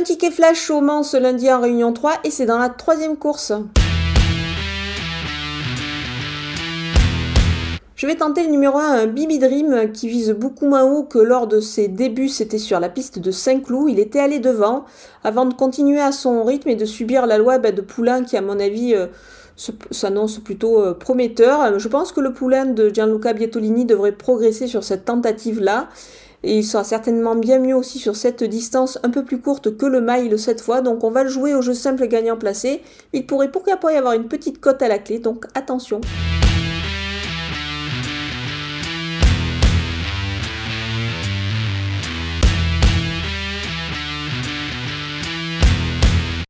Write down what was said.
Un ticket flash au Mans ce lundi en Réunion 3 et c'est dans la troisième course. Je vais tenter le numéro 1, un Bibi Dream, qui vise beaucoup moins haut que lors de ses débuts, c'était sur la piste de Saint-Cloud. Il était allé devant avant de continuer à son rythme et de subir la loi bah, de Poulain qui, à mon avis, euh, s'annonce plutôt euh, prometteur. Je pense que le Poulain de Gianluca Bietolini devrait progresser sur cette tentative-là. Et il sera certainement bien mieux aussi sur cette distance un peu plus courte que le mile cette fois. Donc on va le jouer au jeu simple gagnant placé. Il pourrait pourquoi pas y avoir une petite cote à la clé, donc attention.